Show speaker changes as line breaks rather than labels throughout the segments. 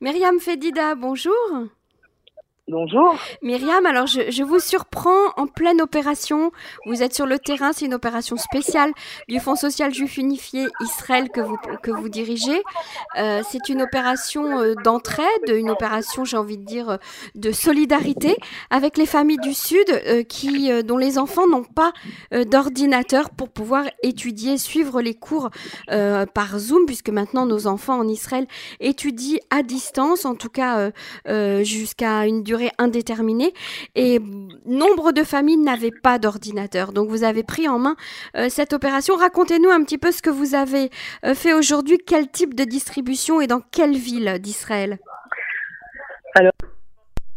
Myriam Fedida, bonjour.
Bonjour.
Myriam, alors je, vous surprends en pleine opération. Vous êtes sur le terrain, c'est une opération spéciale du Fonds social juif unifié Israël que vous, dirigez. Euh, c'est une opération euh, d'entraide, une opération, j'ai envie de dire, de solidarité avec les familles du Sud euh, dont les enfants n'ont pas d'ordinateur pour pouvoir étudier, suivre les cours par Zoom, puisque maintenant nos enfants en Israël étudient à distance, en tout cas jusqu'à une durée indéterminée et nombre de familles n'avaient pas d'ordinateur. Donc vous avez pris en main euh, cette opération. Racontez-nous un petit peu ce que vous avez euh, fait aujourd'hui, quel type de distribution et dans quelle ville d'Israël?
Alors,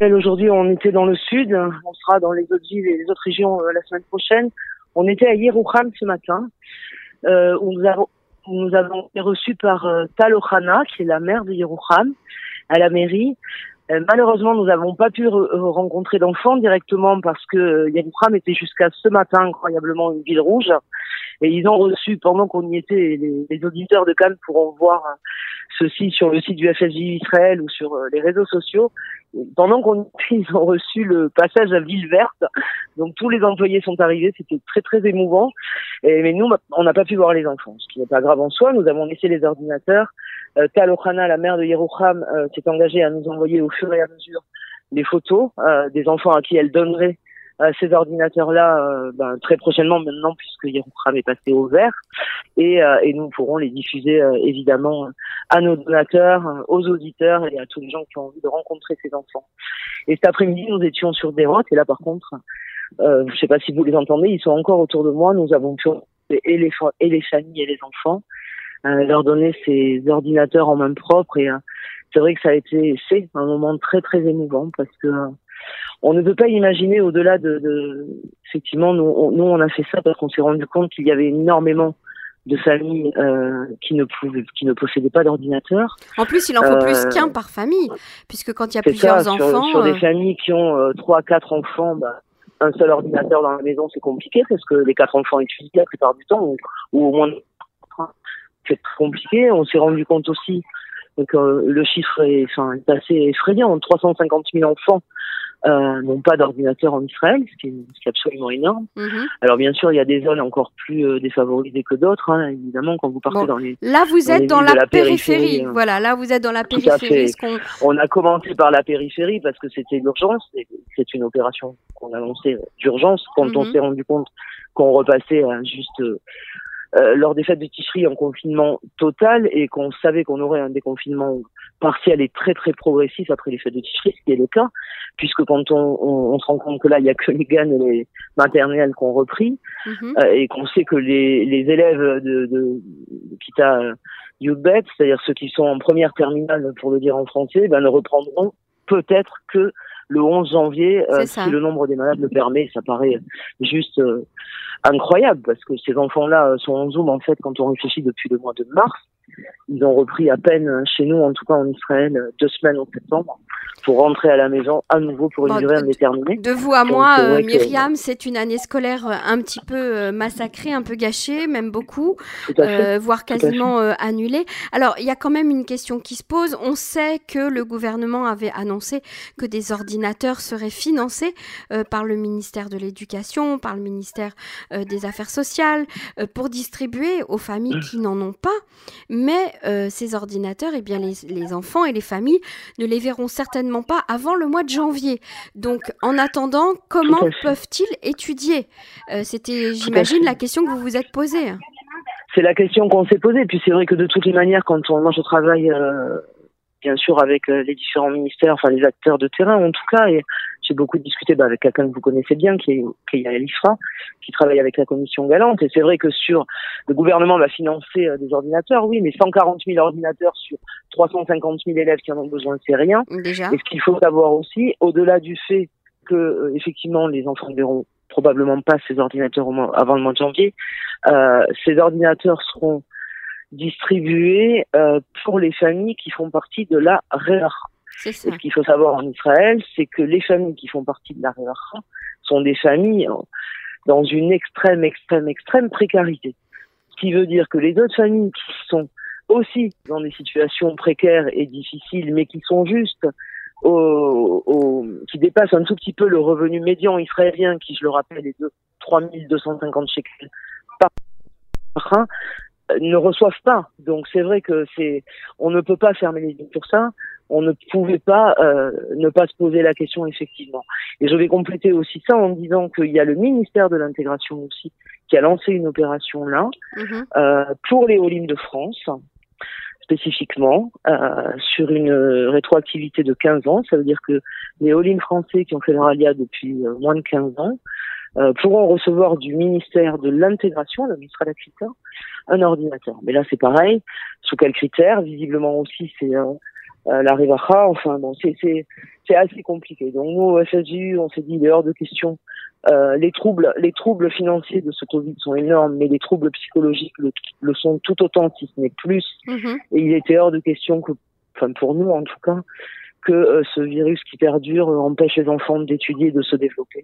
aujourd'hui on était dans le sud, on sera dans les autres villes et les autres régions euh, la semaine prochaine. On était à Yerouham ce matin, où nous avons, nous été reçus par Tal Ohana, qui est la mère de Yerouham, à la mairie, euh, malheureusement, nous n'avons pas pu rencontrer d'enfants directement parce que euh, était jusqu'à ce matin incroyablement une ville rouge. Et ils ont reçu, pendant qu'on y était, les, auditeurs de Cannes pourront voir euh, ceci sur le site du FSJ Israël ou sur les réseaux sociaux. pendant qu'on était, ils ont reçu le passage à ville verte. Donc tous les employés sont arrivés, c'était très très émouvant. Mais nous, on n'a pas pu voir les enfants, ce qui n'est pas grave en soi. Nous avons laissé les ordinateurs euh, Tal la mère de Yerouham, euh, s'est engagée à nous envoyer au fur et à mesure les photos euh, des enfants à qui elle donnerait ces ordinateurs-là ben, très prochainement maintenant puisque Yerouham est passé au vert et, et nous pourrons les diffuser évidemment à nos donateurs, aux auditeurs et à tous les gens qui ont envie de rencontrer ces enfants. Et cet après-midi, nous étions sur des routes et là par contre, je ne sais pas si vous les entendez, ils sont encore autour de moi. Nous avons pu et les, familles et les enfants euh, leur donner ces ordinateurs en main propre. Et euh, c'est vrai que ça a été c'est un moment très très émouvant parce que euh, on ne peut pas imaginer au-delà de, de, effectivement nous on, nous on a fait ça parce qu'on s'est rendu compte qu'il y avait énormément de familles euh, qui ne pouvaient, qui ne possédaient pas d'ordinateur.
En plus, il en faut plus qu'un par famille, puisque quand il y a plusieurs enfants,
sur, des familles qui ont trois, quatre enfants, bah, un seul ordinateur dans la maison, c'est compliqué parce que les quatre enfants étudient la plupart du temps, ou, ou au moins c'est compliqué. On s'est rendu compte aussi que euh, le chiffre est, enfin, est assez effrayant. 350 000 enfants euh, n'ont pas d'ordinateur en Israël, ce qui, est, ce qui est absolument énorme. Mhm. Alors bien sûr, il y a des zones encore plus euh, défavorisées que d'autres, hein, évidemment, quand vous partez dans les
là vous êtes dans la, périphérie. Hein. Voilà, là vous êtes dans la périphérie.
On a commencé par la périphérie parce que c'était l'urgence. C'est une opération qu'on a lancée d'urgence quand on mhm. s'est rendu compte qu'on repassait à juste euh, lors des fêtes de Ticherie en confinement total et qu'on savait qu'on aurait un déconfinement partiel et très très progressif après les fêtes de Ticherie, ce qui est le cas, puisque quand on, on, on se rend compte que là, il y a que les GAN et les maternelles qu'on repris, mhm. euh, et qu'on sait que les, les élèves de, de, de Kita Youthbet, c'est-à-dire ceux qui sont en première terminale, pour le dire en français, ben, ne reprendront peut-être que le 11 janvier, euh, si le nombre des malades le permet. Ça paraît juste euh, incroyable parce que ces enfants-là euh, sont en Zoom en fait quand on réfléchit depuis le mois de mars. Ils ont repris à peine chez nous, en tout cas en Israël, deux semaines en septembre pour rentrer à la maison à nouveau pour une durée indéterminée.
De vous à moi, euh, Myriam, c'est une année scolaire euh, un petit peu euh, massacrée, un peu gâchée, même beaucoup, voire quasiment annulée. Alors, il y a quand même une question qui se pose. On sait que le gouvernement avait annoncé que des ordinateurs seraient financés par le ministère de l'Éducation, par le ministère des Affaires sociales, pour distribuer aux familles qui n'en ont pas. Mais ces ordinateurs, eh bien, les, les enfants et les familles ne les verront certainement pas avant le mois de janvier. Donc, en attendant, comment peuvent-ils étudier? Euh, C'était, j'imagine, la question que vous vous êtes posée.
C'est la question qu'on s'est posée. Puis c'est vrai que de toutes les manières, quand on, moi je travaille euh, bien sûr avec euh, les différents ministères, enfin les acteurs de terrain en tout cas. Et j'ai beaucoup discuté bah, avec quelqu'un que vous connaissez bien, qui est, qui est à l'IFRA, qui travaille avec la commission Galante. Et c'est vrai que sur le gouvernement va financer euh, des ordinateurs, oui, mais 140 000 ordinateurs sur 350 000 élèves qui en ont besoin, c'est rien.
Déjà.
Et ce qu'il faut savoir aussi, au-delà du fait que euh, effectivement les enfants ne verront probablement pas ces ordinateurs avant le mois de janvier, ces ordinateurs seront distribués euh, pour les familles qui font partie de la RERA. Ce qu'il faut savoir en Israël, c'est que les familles qui font partie de la RERA sont des familles dans une extrême, extrême, extrême précarité. Ce qui veut dire que les autres familles qui sont aussi dans des situations précaires et difficiles, mais qui sont justes, au, qui dépassent un tout petit peu le revenu médian israélien, qui, je le rappelle, est de 3250 shekels par ne reçoivent pas. Donc c'est vrai que c'est, on ne peut pas fermer les yeux sur ça. On ne pouvait pas euh, ne pas se poser la question effectivement. Et je vais compléter aussi ça en disant qu'il y a le ministère de l'intégration aussi qui a lancé une opération là
Mhm.
euh, pour les Olim de France spécifiquement euh, sur une rétroactivité de 15 ans. Ça veut dire que les Olim français qui ont fait leur alia depuis euh, moins de 15 ans euh, pourront recevoir du ministère de l'intégration, le ministère de la Culture, un ordinateur. Mais là, c'est pareil. Sous quels critères? Visiblement aussi, c'est euh, euh, la Rivacha. Enfin, bon, c'est assez compliqué. Donc nous, au FSU, on s'est dit, il est hors de question. Euh, les troubles, les troubles financiers de ce Covid sont énormes, mais les troubles psychologiques le, le sont tout autant, si ce n'est plus.
Mhm.
Et il était hors de question que, enfin pour nous en tout cas, que euh, ce virus qui perdure euh, empêche les enfants d'étudier et de se développer.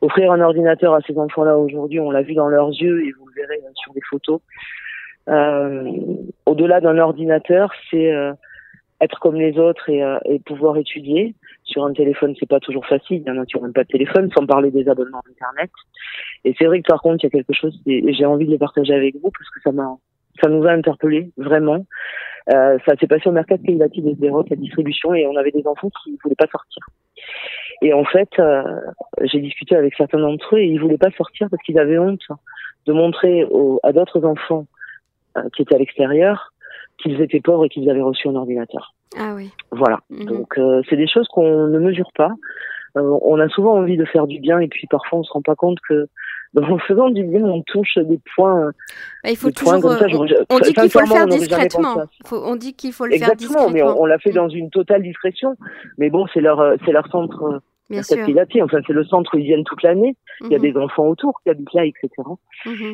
Offrir un ordinateur à ces enfants-là aujourd'hui, on l'a vu dans leurs yeux et vous le verrez euh, sur des photos. Euh, Au-delà d'un ordinateur, c'est euh, être comme les autres et, euh, et pouvoir étudier. Sur un téléphone, c'est pas toujours facile. Il y en a qui n'ont même pas de téléphone, sans parler des abonnements Internet. Et c'est vrai que par contre, il y a quelque chose, j'ai envie de le partager avec vous parce que ça m'a, ça nous a interpellés vraiment. Euh, ça s'est passé au mercat Keilati de Sderot, la distribution, et on avait des enfants qui voulaient pas sortir. Et en fait, euh, j'ai discuté avec certains d'entre eux et ils voulaient pas sortir parce qu'ils avaient honte de montrer aux, à d'autres enfants euh, qui étaient à l'extérieur qu'ils étaient pauvres et qu'ils avaient reçu un ordinateur.
Ah oui.
Voilà.
Mhm.
Donc euh, c'est des choses qu'on ne mesure pas. Euh, on a souvent envie de faire du bien et puis parfois on se rend pas compte que en faisant du bien on touche des points.
Bah, il faut
des points
toujours.
comme ça,
euh, on, on dit qu'il faut le faire
on
discrètement. Faut- on dit qu'il faut le faire
Exactement, mais
discrètement.
on, on l'a fait
Mm.
dans une totale discrétion. Mais bon, c'est leur euh, c'est leur centre euh,
Bien sûr.
Enfin, c'est le centre où ils viennent toute l'année. Il y a
Mhm.
des enfants autour qui habitent là, etc.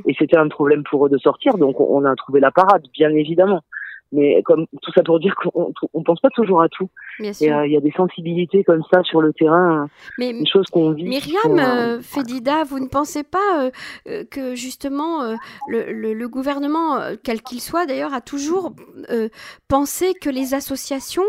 Et c'était un problème pour eux de sortir, donc on on a trouvé la parade, bien évidemment. Mais comme tout ça pour dire qu'on on pense pas toujours à tout.
Bien
Et
sûr.
euh, il y a des sensibilités comme ça sur le terrain,
Mais
des choses qu'on vit.
Myriam,
euh,
euh, Fedida, vous ne pensez pas euh, euh, que justement euh, le, le- le gouvernement, euh, quel qu'il soit d'ailleurs, a toujours euh, pensé que les associations,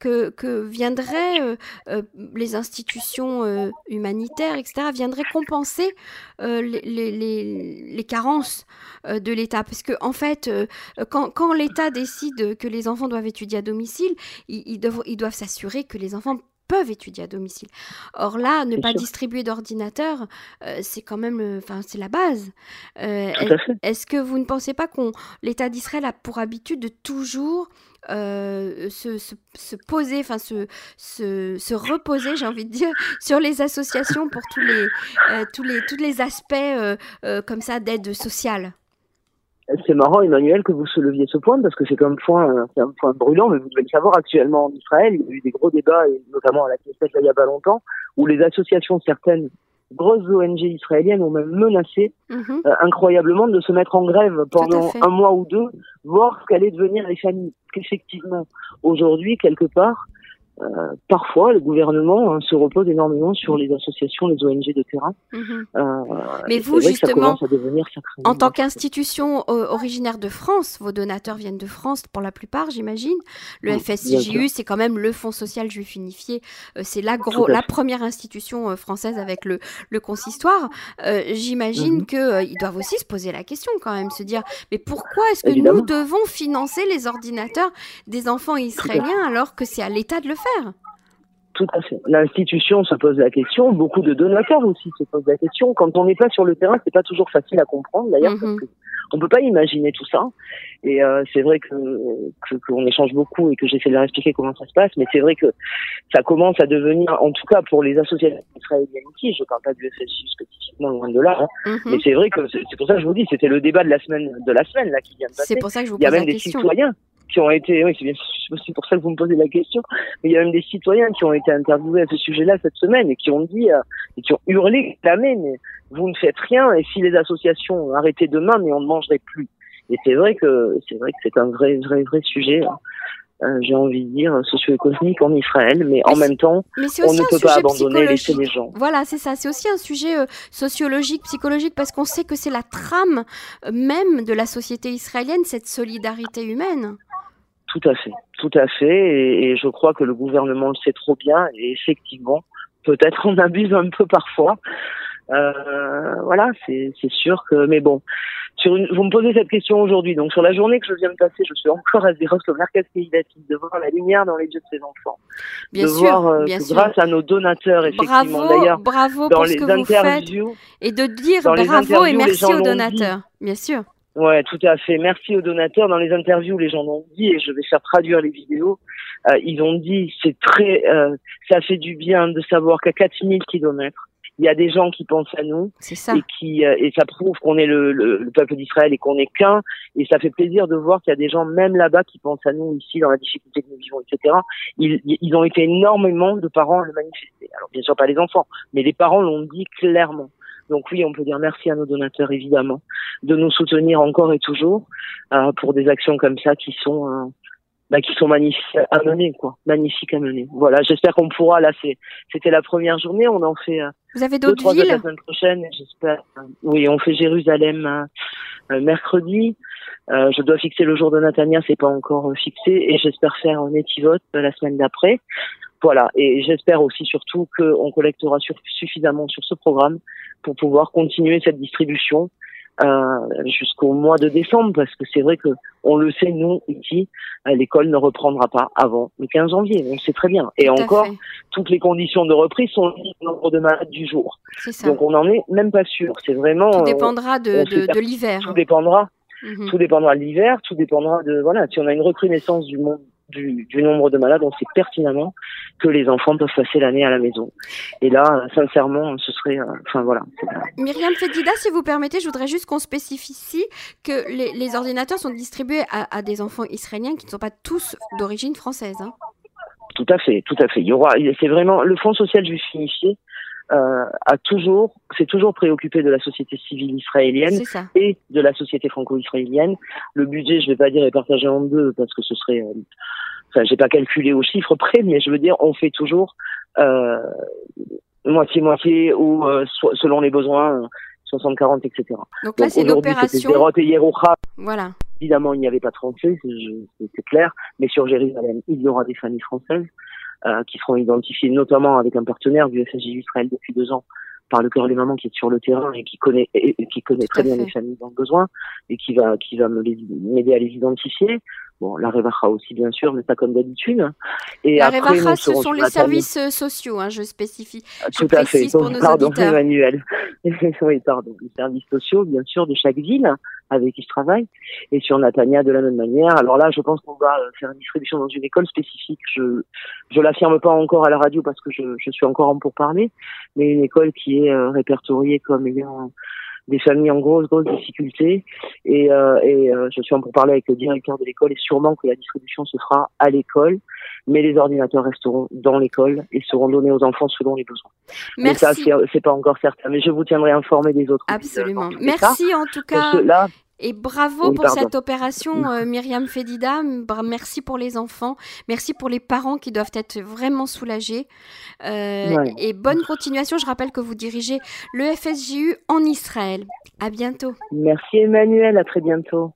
que, que viendraient euh, euh, les institutions euh, humanitaires, etc., viendraient compenser euh, les, les- les- carences euh, de l'État? Parce que en fait, euh, quand, quand l'État décide que les enfants doivent étudier à domicile, ils, ils doivent, ils doivent s'assurer que les enfants peuvent étudier à domicile. Or là, ne pas
sûr.
distribuer d'ordinateur, euh, c'est quand même, enfin, c'est la base. Euh. Est-ce que vous ne pensez pas qu'on l'État d'Israël a pour habitude de toujours euh, se, se- se poser, enfin se, se, se reposer, j'ai envie de dire, sur les associations pour tous les, tous les, tous les aspects comme ça d'aide sociale?
C'est marrant, Emmanuel, que vous souleviez ce point, parce que c'est un point, euh, c'est un point brûlant, mais vous devez le savoir, actuellement en Israël, il y a eu des gros débats, et notamment à la Knesset, il y a pas longtemps, où les associations, certaines grosses ONG israéliennes ont même menacé
Mhm.
euh, incroyablement de se mettre en grève pendant un mois ou deux, voir ce qu'allaient devenir les familles. Qu'effectivement, aujourd'hui, quelque part, euh, parfois, le gouvernement hein, se repose énormément sur les associations, les ONG de terrain.
Mhm.
Euh,
Mais vous,
ça
justement,
à
En tant qu'institution euh, originaire de France, vos donateurs viennent de France pour la plupart, j'imagine. Le
Oui,
FSCJU, c'est quand même le Fonds social juif unifié. C'est la, gros, la première institution française avec le, le consistoire. J'imagine
Mhm.
qu'ils doivent aussi se poser la question quand même, se dire, mais pourquoi est-ce que
Évidemment.
nous devons financer les ordinateurs des enfants israéliens alors que c'est à l'État de le faire?
Tout à fait. L'institution se pose la question, beaucoup de donateurs aussi se posent la question. Quand on n'est pas sur le terrain, c'est pas toujours facile à comprendre d'ailleurs, parce que on peut pas imaginer tout ça. Et euh, c'est vrai que qu'on échange beaucoup et que j'essaie de leur expliquer comment ça se passe, mais c'est vrai que ça commence à devenir, en tout cas pour les associations israéliennes ici, je parle pas du FSU spécifiquement loin de là, hein,
Mhm.
mais c'est vrai que c'est pour ça que je vous dis, c'était le débat de la semaine de la semaine là qui vient de passer.
C'est pour ça que je vous
Il y a
pose
même
la
des
question.
citoyens qui ont été, oui, c'est bien, c'est aussi pour ça que vous me posez la question, mais il y a même des citoyens qui ont été interviewés à ce sujet-là cette semaine et qui ont dit, euh, et qui ont hurlé, clamé, mais vous ne faites rien et si les associations arrêtaient demain, mais on ne mangerait plus. Et c'est vrai que c'est vrai que c'est un vrai, vrai, vrai sujet. hein. euh, j'ai envie de dire, socio-économique en Israël, mais, en même temps, on ne peut pas abandonner laisser les gens.
Voilà, c'est ça. C'est aussi un sujet euh, sociologique, psychologique, parce qu'on sait que c'est la trame même de la société israélienne, cette solidarité humaine.
Tout à fait, tout à fait. Et, et je crois que le gouvernement le sait trop bien. Et effectivement, peut-être on abuse un peu parfois. Euh, voilà, c'est sûr que, mais bon, sur une, vous me posez cette question aujourd'hui, donc sur la journée que je viens de passer, je suis encore à zéro sur de voir la lumière dans les yeux de ces enfants,
bien
de
sûr,
voir euh,
bien
grâce à nos donateurs, effectivement,
bravo,
d'ailleurs,
bravo
dans
pour
les
ce que
interviews,
vous faites. et de dire bravo et merci aux donateurs, bien sûr.
Ouais, tout à fait. Merci aux donateurs. Dans les interviews, les gens l'ont dit et je vais faire traduire les vidéos. Euh, ils ont dit c'est très, euh, ça fait du bien de savoir qu'à 4000 kilomètres, il y a des gens qui pensent à nous
ça.
et qui euh, et ça prouve qu'on est le, le, le peuple d'Israël et qu'on est qu'un et ça fait plaisir de voir qu'il y a des gens même là-bas qui pensent à nous ici dans la difficulté que nous vivons etc ils, ils ont été énormément de parents à le manifester alors bien sûr pas les enfants mais les parents l'ont dit clairement donc oui, on peut dire merci à nos donateurs évidemment de nous soutenir encore et toujours euh, pour des actions comme ça qui sont euh, bah, qui sont magnifiques à mener quoi, magnifiques à mener. Voilà, j'espère qu'on pourra là c'est c'était la première journée, on en fait euh,
Vous avez
deux
d'autres
trois autres la
villes
semaine prochaine, j'espère. euh, oui, on fait Jérusalem euh, euh, mercredi. Euh, je dois fixer le jour de Natania, c'est pas encore euh, fixé et j'espère faire un Netivot euh, la semaine d'après. Voilà, et j'espère aussi surtout qu'on collectera sur- suffisamment sur ce programme pour pouvoir continuer cette distribution euh, jusqu'au mois de décembre, parce que c'est vrai que on le sait, nous, ici, euh, l'école ne reprendra pas avant le 15 janvier, on sait très bien. Et
Tout
encore,
fait.
toutes les conditions de reprise sont liées au nombre de malades du jour. Donc on n'en est même pas sûr. C'est vraiment...
Tout
euh,
dépendra de, de, de l'hiver.
tout dépendra
Mhm.
tout dépendra de l'hiver, tout dépendra de voilà. Si on a une recrudescence du, monde, du, du nombre de malades, on sait pertinemment que les enfants peuvent passer l'année à la maison. Et là, sincèrement, ce serait, euh, enfin voilà.
Myriam Fedida, si vous permettez, je voudrais juste qu'on spécifie que les, les ordinateurs sont distribués à, à des enfants israéliens qui ne sont pas tous d'origine française. hein.
Tout à fait, tout à fait. Il y aura, c'est vraiment le Fonds social juif unifié euh, a toujours, s'est toujours préoccupé de la société civile israélienne et de la société franco-israélienne. Le budget, je vais pas dire est partagé en deux parce que ce serait, euh, enfin, j'ai pas calculé au chiffre près, mais je veux dire, on fait toujours euh, moitié-moitié ou euh, so- selon les besoins, euh, 60-40, etc.
Donc là, c'est une opération.
Et Yeroucha.
Voilà.
Évidemment, il n'y avait pas de Français, c'est clair, mais sur Jérusalem, il y aura des familles françaises euh, qui seront identifiées notamment avec un partenaire du FSJ Israël depuis deux ans par le cœur des mamans qui est sur le terrain et qui connaît et, et qui connaît
Tout
très bien
fait.
les familles dans le besoin et qui va qui va m'aider à les identifier. Bon, la Revacha aussi bien sûr, mais pas comme d'habitude. Et
La
après,
Revacha, ce sont les
table.
services euh, sociaux, hein, je spécifie. je
Tout à fait.
pour nos
pardon,
auditeurs.
Emmanuel. oui, pardon. Les services sociaux, bien sûr, de chaque ville avec qui je travaille. Et sur Natania, de la même manière. Alors là, je pense qu'on va euh, faire une distribution dans une école spécifique. Je je l'affirme pas encore à la radio parce que je, je suis encore en pourparler, mais une école qui est euh, répertoriée comme ayant des familles en grosse, grosse difficulté. Et, euh, et euh, je suis en pourparler avec le directeur de l'école et sûrement que la distribution se fera à l'école, mais les ordinateurs resteront dans l'école et seront donnés aux enfants selon les besoins. Mais ça,
Merci.
c'est pas encore certain. Mais je vous tiendrai informé des autres.
Absolument. Merci en tout
Pour
cas. Et bravo
Oui,
pour
pardon.
cette opération, euh, Myriam Fedida. Merci pour les enfants. Merci pour les parents qui doivent être vraiment soulagés. Euh,
Ouais.
Et bonne continuation. Je rappelle que vous dirigez le FSJU en Israël. À bientôt.
merci Emmanuel, à très bientôt.